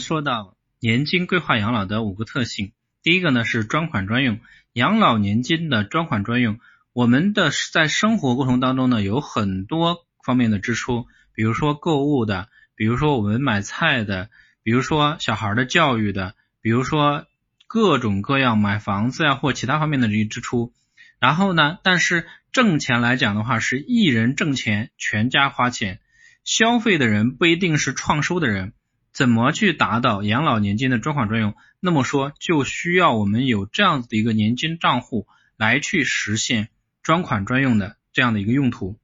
说到年金规划养老的五个特性，第一个呢是专款专用。养老年金的专款专用，我们的在生活过程当中呢有很多方面的支出，比如说购物的，比如说我们买菜的，比如说小孩的教育的，比如说各种各样买房子呀或其他方面的这些支出。然后呢，但是挣钱来讲的话，是一人挣钱，全家花钱，消费的人不一定是创收的人。怎么去达到养老年金的专款专用？那么说就需要我们有这样子的一个年金账户来去实现专款专用的这样的一个用途。